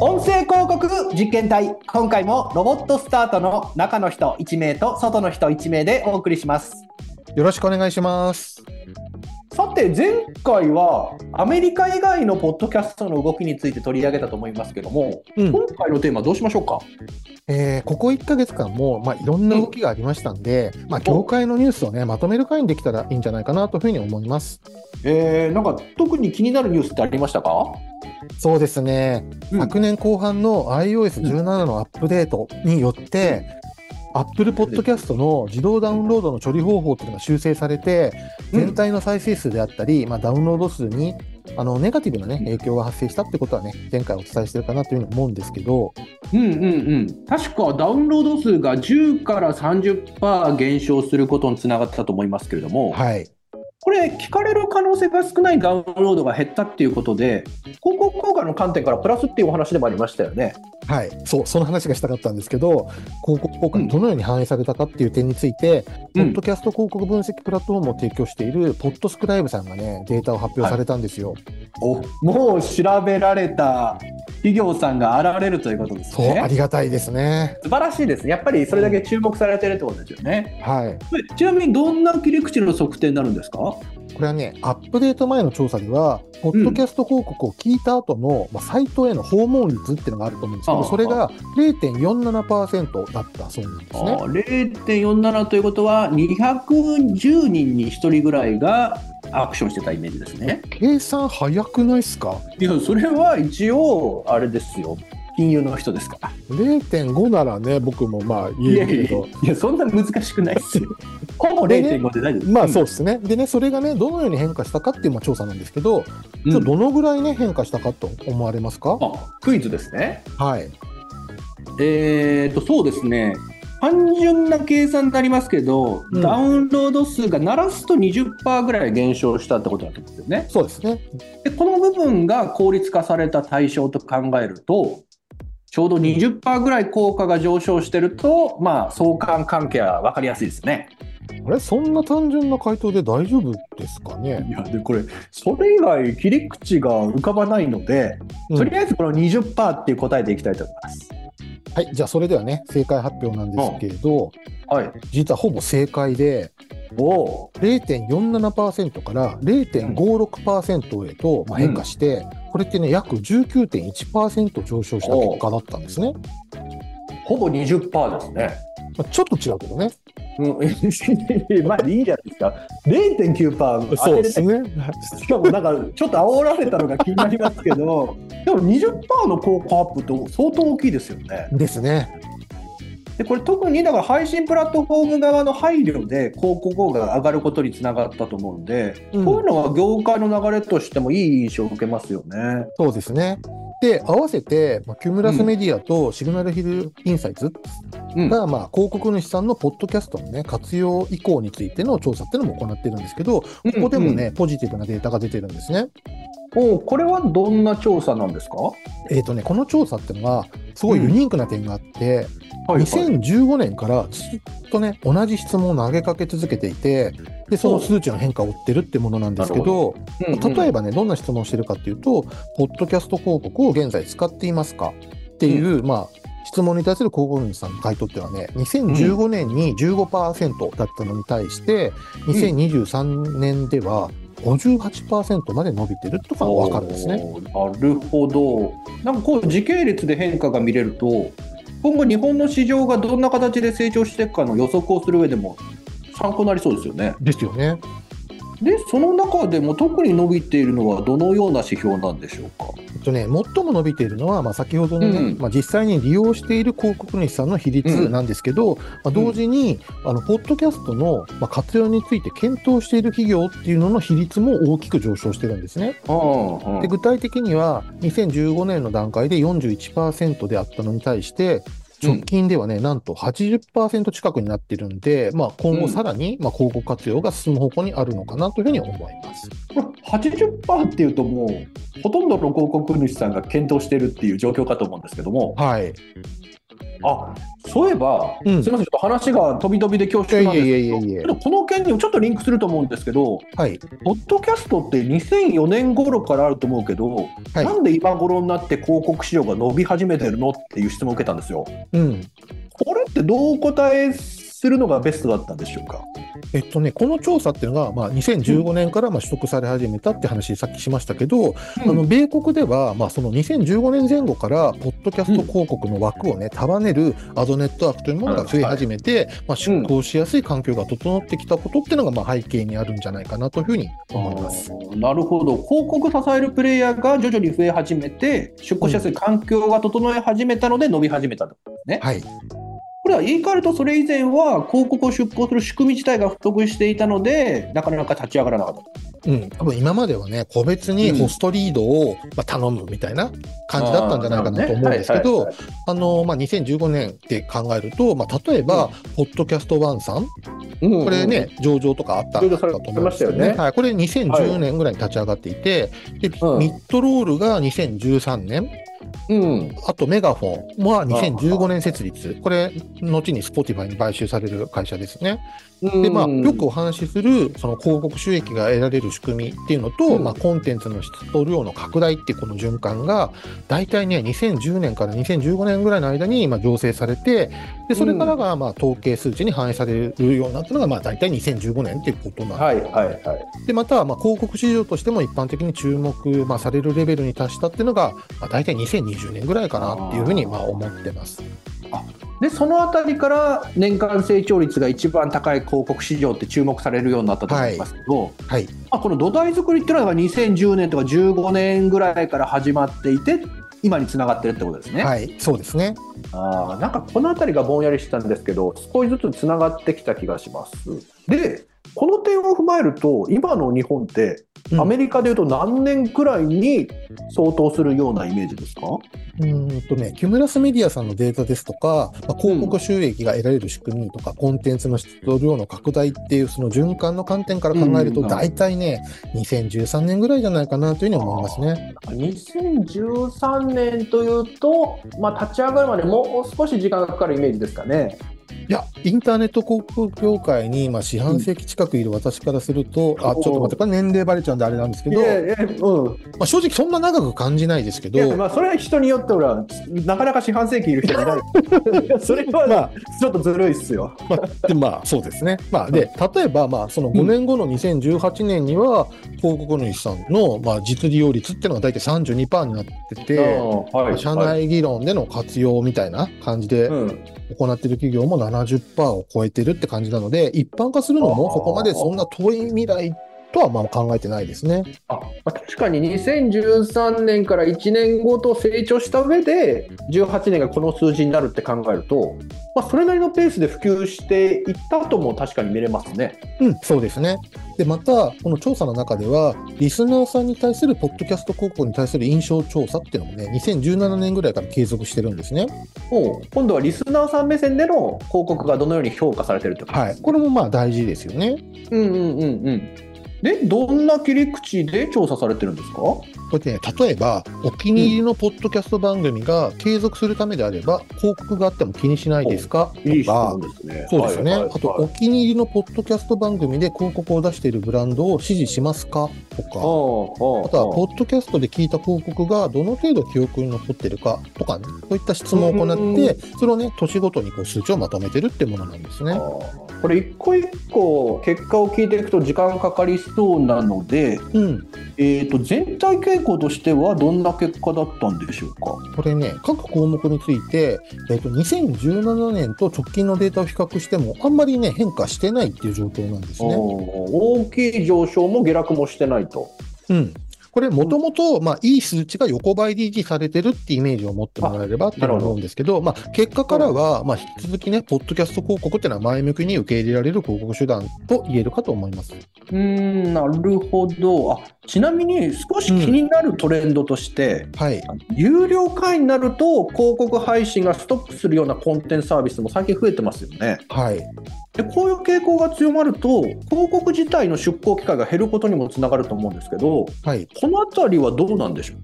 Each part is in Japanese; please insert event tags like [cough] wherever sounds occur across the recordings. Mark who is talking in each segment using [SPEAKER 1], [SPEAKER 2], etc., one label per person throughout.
[SPEAKER 1] 音声広告実験隊。今回もロボットスタートの中の人1名と外の人1名でお送りします。
[SPEAKER 2] よろしくお願いします。
[SPEAKER 1] さて前回はアメリカ以外のポッドキャストの動きについて取り上げたと思いますけども、
[SPEAKER 2] うん。
[SPEAKER 1] 今回のテーマどうしましょうか？
[SPEAKER 2] えーここ1ヶ月間も、まあ、いろんな動きがありましたんで、まあ、業界のニュースをね、まとめる会にできたらいいんじゃないかなというふうに思います。
[SPEAKER 1] えー、なんか特に気になるニュースってありましたか、
[SPEAKER 2] そうですね、
[SPEAKER 1] うん。
[SPEAKER 2] 昨年後半の iOS17 のアップデートによって、Apple Podcast の自動ダウンロードの処理方法っていうのが修正されて、
[SPEAKER 1] うん。
[SPEAKER 2] 全体の再生数であったり、まあ、ダウンロード数にあのネガティブな、ね、影響が発生したってことはね、前回お伝えしてるかなというふうに思うんですけど、
[SPEAKER 1] うんうんうん。確かダウンロード数が10から30%減少することにつながったと思いますけれども、
[SPEAKER 2] はい。
[SPEAKER 1] これ聞かれる可能性が少ないダウンロードが減ったっていうことで広告効果の観点からプラスっていうお話でもありましたよね。
[SPEAKER 2] はい、そう、その話がしたかったんですけど、広告効果にどのように反映されたかっていう点について、
[SPEAKER 1] うん
[SPEAKER 2] ポッドキャスト広告分析プラットフォームを提供しているポッドスクライブさんがね、データを発表されたんですよ。
[SPEAKER 1] おもう調べられた企業さんが現れるということです
[SPEAKER 2] そう、あ
[SPEAKER 1] ね。
[SPEAKER 2] りがたいですね。
[SPEAKER 1] 素晴らしいですね。やっぱりそれだけ注目されてるってことですよね。
[SPEAKER 2] はい。
[SPEAKER 1] ちなみにどんな切り口の測定になるんですか？
[SPEAKER 2] これはね、アップデート前の調査では、ポッドキャスト広告を聞いた後の、まあ、サイトへの訪問率っていうのがあると思うんですけど、それが0.47%だったそうなんですね。
[SPEAKER 1] あ0.47ということは210人に1人ぐらいがアクションしてたイメージですね。
[SPEAKER 2] 計算早くないっすか？
[SPEAKER 1] いやそれは一応あれですよ金融の人ですから。
[SPEAKER 2] ?0.5 ならね、僕もまあ言えるけど。
[SPEAKER 1] やいやそんな難しくないですよ。[laughs] ほぼ0.5で大丈夫です。
[SPEAKER 2] まあそうですね。でね、それがね、どのように変化したかっていうまあ調査なんですけど、ちょっとどのぐらいね、変化したかと思われますか、
[SPEAKER 1] あクイズですね。
[SPEAKER 2] はい。
[SPEAKER 1] えー、とそうですね。単純な計算になりますけど、
[SPEAKER 2] うん
[SPEAKER 1] ダウンロード数が鳴らすと20%ぐらい減少したってことだと思うんですよね。
[SPEAKER 2] そうですね。
[SPEAKER 1] でこの部分が効率化された対象と考えるとちょうど20%ぐらい効果が上昇してると、まあ、相関関係は分かりやすいですね。
[SPEAKER 2] あれ？そんな単純な回答で大丈夫ですかね、
[SPEAKER 1] いやでこれそれ以外切り口が浮かばないので、
[SPEAKER 2] うん
[SPEAKER 1] とりあえずこの20%っていう答えでいきたいと思います。
[SPEAKER 2] はい。じゃあそれではね、正解発表なんですけれど、
[SPEAKER 1] はい、
[SPEAKER 2] 実はほぼ正解で、
[SPEAKER 1] お
[SPEAKER 2] 0.47%から0.56%へとまあ変化して、これってね、約19.1%上昇した結果だったんですね。
[SPEAKER 1] ほぼ20%ですね。
[SPEAKER 2] まあ、ちょっと違うけどね。
[SPEAKER 1] うん、まあいいじゃないですか？0.9%
[SPEAKER 2] そうですね。
[SPEAKER 1] しかもなんかちょっと煽られたのが気になりますけど [laughs] でも20%の効果アップって相当大きいですよね。
[SPEAKER 2] ですね。
[SPEAKER 1] でこれ特にだから配信プラットフォーム側の配慮で広告効果が上がることにつながったと思うんで、
[SPEAKER 2] うん
[SPEAKER 1] こういうのは業界の流れとしてもいい印象を受けますよね。
[SPEAKER 2] そうですね。で、合わせて、まあ、キュムラスメディアとシグナルヒルインサイツ
[SPEAKER 1] うん
[SPEAKER 2] が、まあ、広告主さんのポッドキャストのね、活用以降についての調査っていうのも行ってるんですけど、ここでもね、ポジティブなデータが出てるんですね。
[SPEAKER 1] おこれはどんな調査なんですか、
[SPEAKER 2] えっ、とね、この調査っていうのは、すごいユニークな点があって、
[SPEAKER 1] はい
[SPEAKER 2] 2015年からずっとね、同じ質問を投げかけ続けていて、で、その数値の変化を追ってるってものなんですけど、
[SPEAKER 1] うんうん。
[SPEAKER 2] 例えばね、どんな質問をしてるかっていうと、ポッドキャスト広告を現在使っていますかっていう、まあ、質問に対する広告主さんの回答っていうのはね、2015年に15%だったのに対して、2023年では58%まで伸びてるとかわかるんですね。
[SPEAKER 1] なるほど。なんかこう時系列で変化が見れると、今後日本の市場がどんな形で成長していくかの予測をする上でも参考になりそうですよね。
[SPEAKER 2] ですよね。
[SPEAKER 1] で、その中でも特に伸びているのはどのような指標なんでしょうか？
[SPEAKER 2] えっとね、最も伸びているのは、まあ、先ほどのね、
[SPEAKER 1] うん
[SPEAKER 2] まあ、実際に利用している広告主さんの比率なんですけど、まあ、同時に、あのポッドキャストの、まあ、活用について検討している企業っていうのの比率も大きく上昇してるんですね。
[SPEAKER 1] あ
[SPEAKER 2] で具体的には2015年の段階で41%であったのに対して直近ではね、なんと80%近くになってるんで、まあ、今後さらに、まあ、広告活用が進む方向にあるのかなというふうに思います。
[SPEAKER 1] これ80%っていうともうほとんどの広告主さんが検討しているっていう状況かと思うんですけども
[SPEAKER 2] はい。
[SPEAKER 1] あそういえば、
[SPEAKER 2] うん
[SPEAKER 1] すみません、ちょっと話が飛び飛びで恐縮なんですけど、この件にもちょっとリンクすると思うんですけど、
[SPEAKER 2] はい。
[SPEAKER 1] ポッドキャストって2004年頃からあると思うけど、
[SPEAKER 2] はい
[SPEAKER 1] なんで今頃になって広告市場が伸び始めてるのっていう質問を受けたんですよ。
[SPEAKER 2] うん。
[SPEAKER 1] これってどうお答えするのがベストだったんでしょうか？
[SPEAKER 2] えっとね、この調査っていうのが、まあ、2015年からまあ取得され始めたって話、さっきしましたけど、あの米国では、まあ、その2015年前後から、ポッドキャスト広告の枠をね、束ねるアドネットワークというものが増え始めて、まあ、出向しやすい環境が整ってきたことっていうのが、まあ、背景にあるんじゃないかなというふうに思います。
[SPEAKER 1] あーなるほど広告支えるプレイヤーが徐々に増え始めて出向しやすい環境が整え始めたので伸び始めたと、ね
[SPEAKER 2] はい。
[SPEAKER 1] これは言い換えるとそれ以前は広告を出向する仕組み自体が不足していたのでなかなか立ち上がらなかった。
[SPEAKER 2] うん、多分今まではね、個別にホストリードを、まあ、頼むみたいな感じだったんじゃないかなと思うんですけど、あの、まあ、2015年って考えると、まあ、例えば、ポッドキャストワンさん、これね、上場とかあった
[SPEAKER 1] 上場され
[SPEAKER 2] かと思うんですよね。はい、これ2010年ぐらいに立ち上がっていて、で
[SPEAKER 1] うん。
[SPEAKER 2] ミッドロールが2013年、
[SPEAKER 1] うん
[SPEAKER 2] あとメガフォンは2015年設立。これ、後に Spotify に買収される会社ですね。で、まあ、よくお話しする、その広告収益が得られる仕組みっていうのと、
[SPEAKER 1] うん。
[SPEAKER 2] まあ、コンテンツの質と量の拡大っていうこの循環が、大体ね、2010年から2015年ぐらいの間に、まあ、醸成されて、で、それからが、まあ、統計数値に反映されるようになったのが、まあ、大体2015年っていうことなん
[SPEAKER 1] はいはいはい。
[SPEAKER 2] で、また、まあ、広告市場としても一般的に注目、まあ、されるレベルに達したっていうのが、まあ、大体2020年ぐらいかなっていうふうに、まあ、思ってます。
[SPEAKER 1] でそのあたりから年間成長率が一番高い広告市場って注目されるようになったと思いますけど、
[SPEAKER 2] はい。
[SPEAKER 1] まあ、この土台作りっていうのが2010年とか15年ぐらいから始まっていて今につながってるってことですね。
[SPEAKER 2] はい。そうですね。
[SPEAKER 1] あーなんかこの辺りがぼんやりしてたんですけど少しずつつながってきた気がします。でこの点を踏まえると今の日本って
[SPEAKER 2] うん
[SPEAKER 1] アメリカでいうと何年くらいに相当するようなイメージですか、
[SPEAKER 2] うーんとね、キュムラスメディアさんのデータですとか、まあ、広告収益が得られる仕組みとか、コンテンツの質と量の拡大っていう、その循環の観点から考えると、
[SPEAKER 1] うん
[SPEAKER 2] 大体ね、2013年ぐらいじゃないかなというふうに思いますね。
[SPEAKER 1] 2013年というと、まあ、立ち上がるまでもう少し時間がかかるイメージですかね。
[SPEAKER 2] いや、インターネット広告業界に、まあ、四半世紀近くいる私からすると、あ、ちょっと待って、これ年齢バレちゃうんであれなんですけど、
[SPEAKER 1] いやいやうん、
[SPEAKER 2] まあ、正直そんな長く感じないですけど、
[SPEAKER 1] まあ、それは人によってはなかなか四半世紀いる人いない。[laughs] それは、
[SPEAKER 2] まあ。
[SPEAKER 1] ちょっとずるいっすよ。
[SPEAKER 2] まあ、でまあそうですね。まあ、で例えば、まあ、その5年後の2018年には、広告主さんの、まあ、実利用率っていうのが大体32%になってて、
[SPEAKER 1] はい。
[SPEAKER 2] 社内議論での活用みたいな感じで
[SPEAKER 1] うん。
[SPEAKER 2] 行っている企業も70%を超えてるって感じなので、一般化するのもそこまでそんな遠い未来とはまあ考えてないですね。
[SPEAKER 1] あまあ、確かに2013年から1年ごと成長した上で18年がこの数字になるって考えると、まあ、それなりのペースで普及していったとも確かに見れますね。
[SPEAKER 2] うん、そうですね。で、また、この調査の中では、リスナーさんに対するポッドキャスト広告に対する印象調査っていうのもね、2017年ぐらいから継続してるんですね。
[SPEAKER 1] もう今度はリスナーさん目線での広告がどのように評価されてるってこと
[SPEAKER 2] はい。これもまあ大事ですよね。
[SPEAKER 1] うんうんうんうん。で、どんな切り口で調査されてるんですか？
[SPEAKER 2] これね、例えば、お気に入りのポッドキャスト番組が継続するためであれば、広告があっても気にしないですか？
[SPEAKER 1] いい質
[SPEAKER 2] とか
[SPEAKER 1] 問、ですね。
[SPEAKER 2] そうですね。
[SPEAKER 1] はいはい
[SPEAKER 2] あと、お気に入りのポッドキャスト番組で広告を出しているブランドを支持しますか？とか、あとは、ポッドキャストで聞いた広告がどの程度記憶に残ってるか？とかね、そういった質問を行って、それをね、年ごとにこう数値をまとめてるってものなんですね。
[SPEAKER 1] これ一個一個結果を聞いていくと時間かかりそうなので、
[SPEAKER 2] うん。
[SPEAKER 1] えー、と全体傾向としてはどんな結果だったんでしょうか？
[SPEAKER 2] これね、各項目について、えっ、と、2017年と直近のデータを比較しても、あんまりね、変化してないっていう状況なんですね。
[SPEAKER 1] 大きい上昇も下落もしてないと。
[SPEAKER 2] うん。これ、もともと、まあ、いい数値が横ばいで維持されてるってイメージを持ってもらえればって思うんですけど、まあ、結果からは、まあ、引き続きね、ポッドキャスト広告っていうのは前向きに受け入れられる広告手段と言えるかと思います。
[SPEAKER 1] うーんなるほどあちなみに少し気になるトレンドとして、
[SPEAKER 2] はい。
[SPEAKER 1] 有料会員になると広告配信がストップするようなコンテンツサービスも最近増えてますよね。
[SPEAKER 2] はい。
[SPEAKER 1] でこういう傾向が強まると広告自体の出稿機会が減ることにもつながると思うんですけど
[SPEAKER 2] はい。
[SPEAKER 1] このあたりはどうなんでしょう？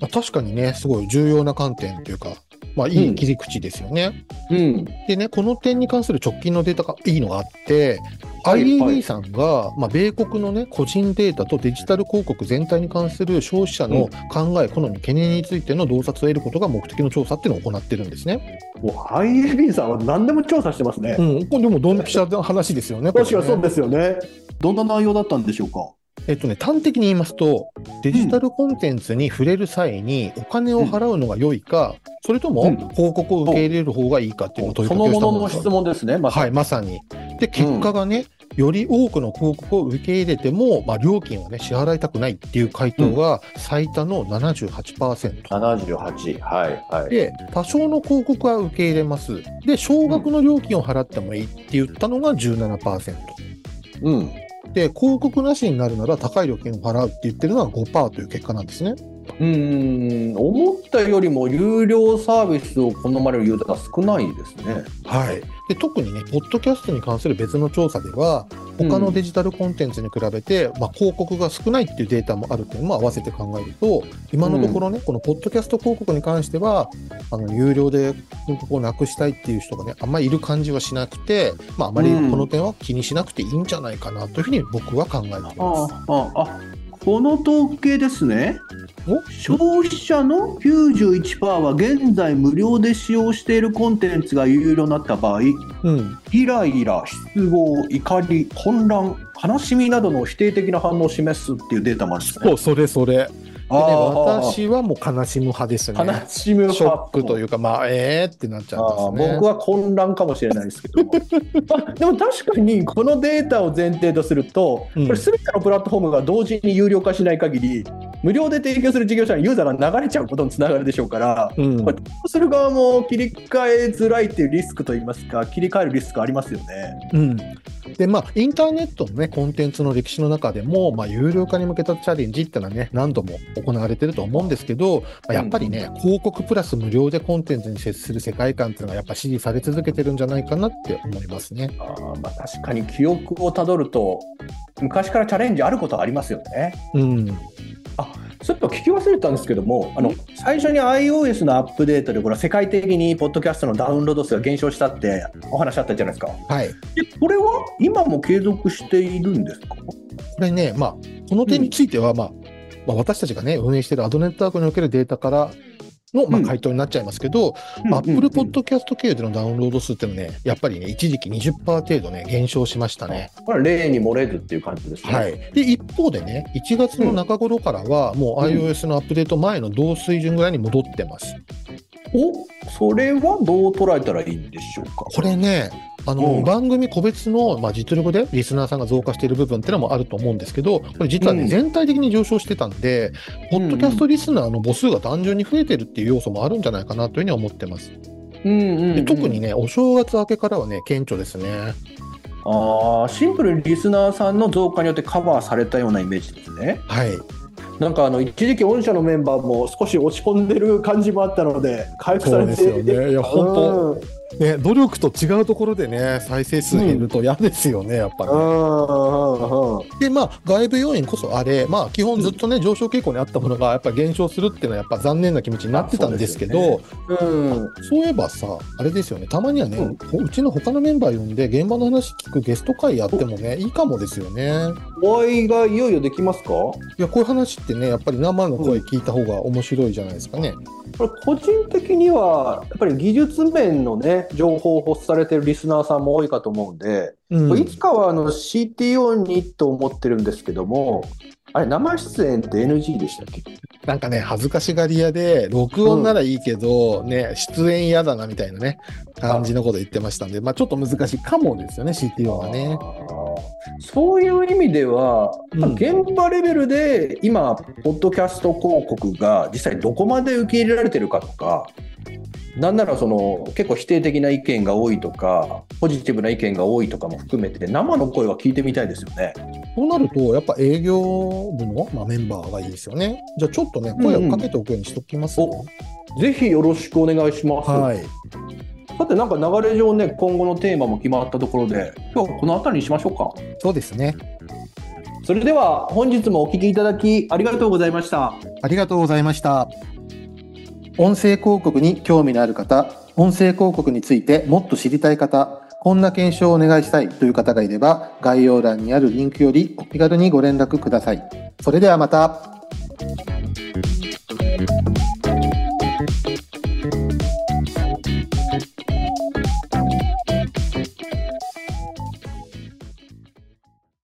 [SPEAKER 2] まあ、確かにね、すごい重要な観点というか、まあ、いい切り口ですよね。
[SPEAKER 1] うん。
[SPEAKER 2] でね、この点に関する直近のデータがいいのがあって、IAB さんが、まあ、米国のね、個人データとデジタル広告全体に関する消費者の考え、好み、懸念についての洞察を得ることが目的の調査っていうのを行ってるんですね。
[SPEAKER 1] もう IAB さんは何でも調査してますね。
[SPEAKER 2] うん、これでもドンピシャな話ですよね。
[SPEAKER 1] 確かにそうですよね。どんな内容だったんでしょうか？
[SPEAKER 2] えっとね、端的に言いますと、デジタルコンテンツに触れる際にお金を払うのが良いか、それとも
[SPEAKER 1] うん
[SPEAKER 2] 広告を受け入れる方がいいかっていうのを問い
[SPEAKER 1] そ
[SPEAKER 2] かけをした
[SPEAKER 1] のものの
[SPEAKER 2] ものです
[SPEAKER 1] 質問ですね。まさ
[SPEAKER 2] はい、まさに。で、結果がね、より多くの広告を受け入れても、まあ、料金をね、支払いたくないっていう回答が最多の78%。
[SPEAKER 1] 78。はいはい。
[SPEAKER 2] で、多少の広告は受け入れます。で、少額の料金を払ってもいいって言ったのが17%。
[SPEAKER 1] うん。
[SPEAKER 2] で、広告なしになるなら高い料金を払うって言ってるのは5%という結果なんですね。
[SPEAKER 1] うーん、思ったよりも有料サービスを好まれるユーザーが少ないですね。
[SPEAKER 2] はい。で、特にね、ポッドキャストに関する別の調査では、他のデジタルコンテンツに比べて、まあ、広告が少ないっていうデータもあるっていうのも合わせて考えると、今のところね、このポッドキャスト広告に関しては、あの、有料で広告をなくしたいっていう人がね、あんまりいる感じはしなくて、まあ、あまりこの点は気にしなくていいんじゃないかなというふうに僕は考えています。
[SPEAKER 1] ああ、あ、この統計ですね。
[SPEAKER 2] お？
[SPEAKER 1] 消費者の91%は現在無料で使用しているコンテンツが有料になった場合、
[SPEAKER 2] うん。
[SPEAKER 1] イライラ、失望、怒り、混乱、悲しみなどの否定的な反応を示すっていうデータもあるんですね。
[SPEAKER 2] そう、それそれ。で私はもう悲しむ派ですね。
[SPEAKER 1] 悲しむ
[SPEAKER 2] ショックというか、まあ、えーってなっちゃうんですね。
[SPEAKER 1] 僕は混乱かもしれないですけども [laughs] あでも確かにこのデータを前提とすると、
[SPEAKER 2] うん
[SPEAKER 1] これ全てのプラットフォームが同時に有料化しない限り無料で提供する事業者にユーザーが流れちゃうことにつながるでしょうから、
[SPEAKER 2] うん
[SPEAKER 1] これ提供する側も切り替えづらいっていうリスクといいますか切り替えるリスクありますよね。
[SPEAKER 2] うん。で、まあ、インターネットのね、コンテンツの歴史の中でも、まあ、有料化に向けたチャレンジってのはね、何度も行われてると思うんですけど、まあやっぱりね、広告プラス無料でコンテンツに接する世界観っていうのはやっぱ支持され続けてるんじゃないかなって思いますね。
[SPEAKER 1] あーまあ確かに記憶をたどると昔からチャレンジあることはありますよね。
[SPEAKER 2] うん。
[SPEAKER 1] ちょっと聞き忘れたんですけども、あの最初に iOS のアップデートで、これは世界的にポッドキャストのダウンロード数が減少したってお話あったじゃないですか。
[SPEAKER 2] はい。
[SPEAKER 1] でこれは今も継続しているんですか？
[SPEAKER 2] これね、まあ、この点については、まあ、まあ、私たちがね、運営しているアドネットワークにおけるデータからの、まあ、
[SPEAKER 1] うん
[SPEAKER 2] 回答になっちゃいますけど、アップルポッドキャスト経由でのダウンロード数っていうのはね、やっぱりね、一時期20%程度ね、減少しましたね。
[SPEAKER 1] これは例に漏れずっていう感じですね。
[SPEAKER 2] はい。で、一方でね、1月の中頃からは、もう iOS のアップデート前の同水準ぐらいに戻ってます。
[SPEAKER 1] おそれはどう捉えたらいいんでしょうか？
[SPEAKER 2] これね、あの、
[SPEAKER 1] うん
[SPEAKER 2] 番組個別の、まあ、実力でリスナーさんが増加している部分っていうのもあると思うんですけど、これ実はね、
[SPEAKER 1] うん
[SPEAKER 2] 全体的に上昇してたんで、ポッドキャストリスナーの母数が単純に増えてるっていう要素もあるんじゃないかなというふうに思ってます。
[SPEAKER 1] うんうんうん
[SPEAKER 2] で特にね、お正月明けからはね、顕著ですね。
[SPEAKER 1] あーシンプルにリスナーさんの増加によってカバーされたようなイメージですね。
[SPEAKER 2] はい。
[SPEAKER 1] なんかあの一時期御社のメンバーも少し落ち込んでる感じもあったので回復されて
[SPEAKER 2] そうですよねいや本当
[SPEAKER 1] うん
[SPEAKER 2] ね、努力と違うところでね、再生数減ると嫌ですよね、やっぱね。
[SPEAKER 1] うんうんうん。
[SPEAKER 2] で、まあ、外部要因こそあれ、まあ、基本ずっとね、上昇傾向にあったものが、やっぱり減少するっていうのは、やっぱ残念な気持ちになってたんですけど、
[SPEAKER 1] そううん。
[SPEAKER 2] そういえばさ、あれですよね、たまにはね、
[SPEAKER 1] うん。
[SPEAKER 2] うちの他のメンバー呼んで、現場の話聞くゲスト会やってもね、いいかもですよね。
[SPEAKER 1] お会いがいよいよできますか？こ
[SPEAKER 2] いや、こういう話ってね、やっぱり生の声聞いた方が面白いじゃないですかね。
[SPEAKER 1] れ個人的にはやっぱり技術面のね情報を欲されてるリスナーさんも多いかと思うんで、
[SPEAKER 2] うん。
[SPEAKER 1] いつかはあの CTO にと思ってるんですけどもあれ生出演って NG でしたっけ？
[SPEAKER 2] なんかね、恥ずかしがり屋で、録音ならいいけど、ね、出演嫌だなみたいなね、感じのこと言ってましたんで、まあちょっと難しいかもですよね、CTO はね。
[SPEAKER 1] そういう意味では、
[SPEAKER 2] うん。
[SPEAKER 1] 現場レベルで今、ポッドキャスト広告が実際どこまで受け入れられてるかとか、なんならその結構否定的な意見が多いとか、ポジティブな意見が多いとかも含めて、生の声は聞いてみたいですよね。
[SPEAKER 2] そうなると、やっぱ営業部の、まあ、メンバーがいいですよね。じゃあちょっとね、声をかけておくようにしときます、
[SPEAKER 1] おぜひよろしくお願いします。
[SPEAKER 2] はい。
[SPEAKER 1] さて、なんか流れ上ね、今後のテーマも決まったところで、今日はこの辺りにしましょうか。
[SPEAKER 2] そうですね。
[SPEAKER 1] それでは本日もお聞きいただきありがとうございました。
[SPEAKER 2] ありがとうございました。音声広告に興味のある方、音声広告についてもっと知りたい方、こんな検証をお願いしたいという方がいれば、概要欄にあるリンクよりお気軽にご連絡ください。それではまた。